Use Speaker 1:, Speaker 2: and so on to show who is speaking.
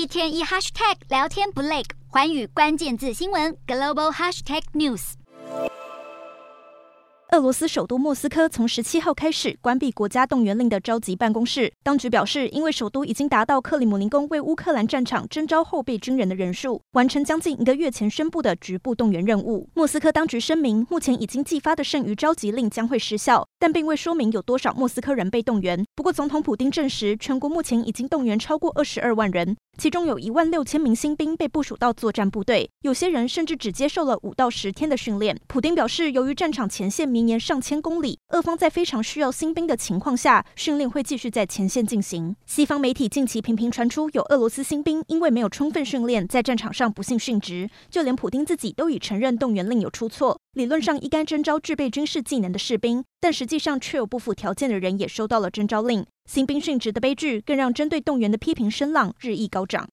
Speaker 1: 一天一 hashtag 聊天不累，环宇关键字新闻 global hashtag news。
Speaker 2: 俄罗斯首都莫斯科从十七号开始关闭国家动员令的召集办公室。当局表示，因为首都已经达到克里姆林宫为乌克兰战场征召后备军人的人数，完成将近一个月前宣布的局部动员任务。莫斯科当局声明，目前已经寄发的剩余召集令将会失效，但并未说明有多少莫斯科人被动员。不过，总统普丁证实，全国目前已经动员超过二十二万人。其中有一万六千名新兵被部署到作战部队，有些人甚至只接受了五到十天的训练。普丁表示，由于战场前线绵延上千公里，俄方在非常需要新兵的情况下，训练会继续在前线进行。西方媒体近期频频传出有俄罗斯新兵因为没有充分训练，在战场上不幸殉职，就连普丁自己都已承认动员令有出错。理论上应该征召具备军事技能的士兵，但实际上却有不符条件的人也收到了征召令。新兵殉职的悲剧，更让针对动员的批评声浪日益高涨。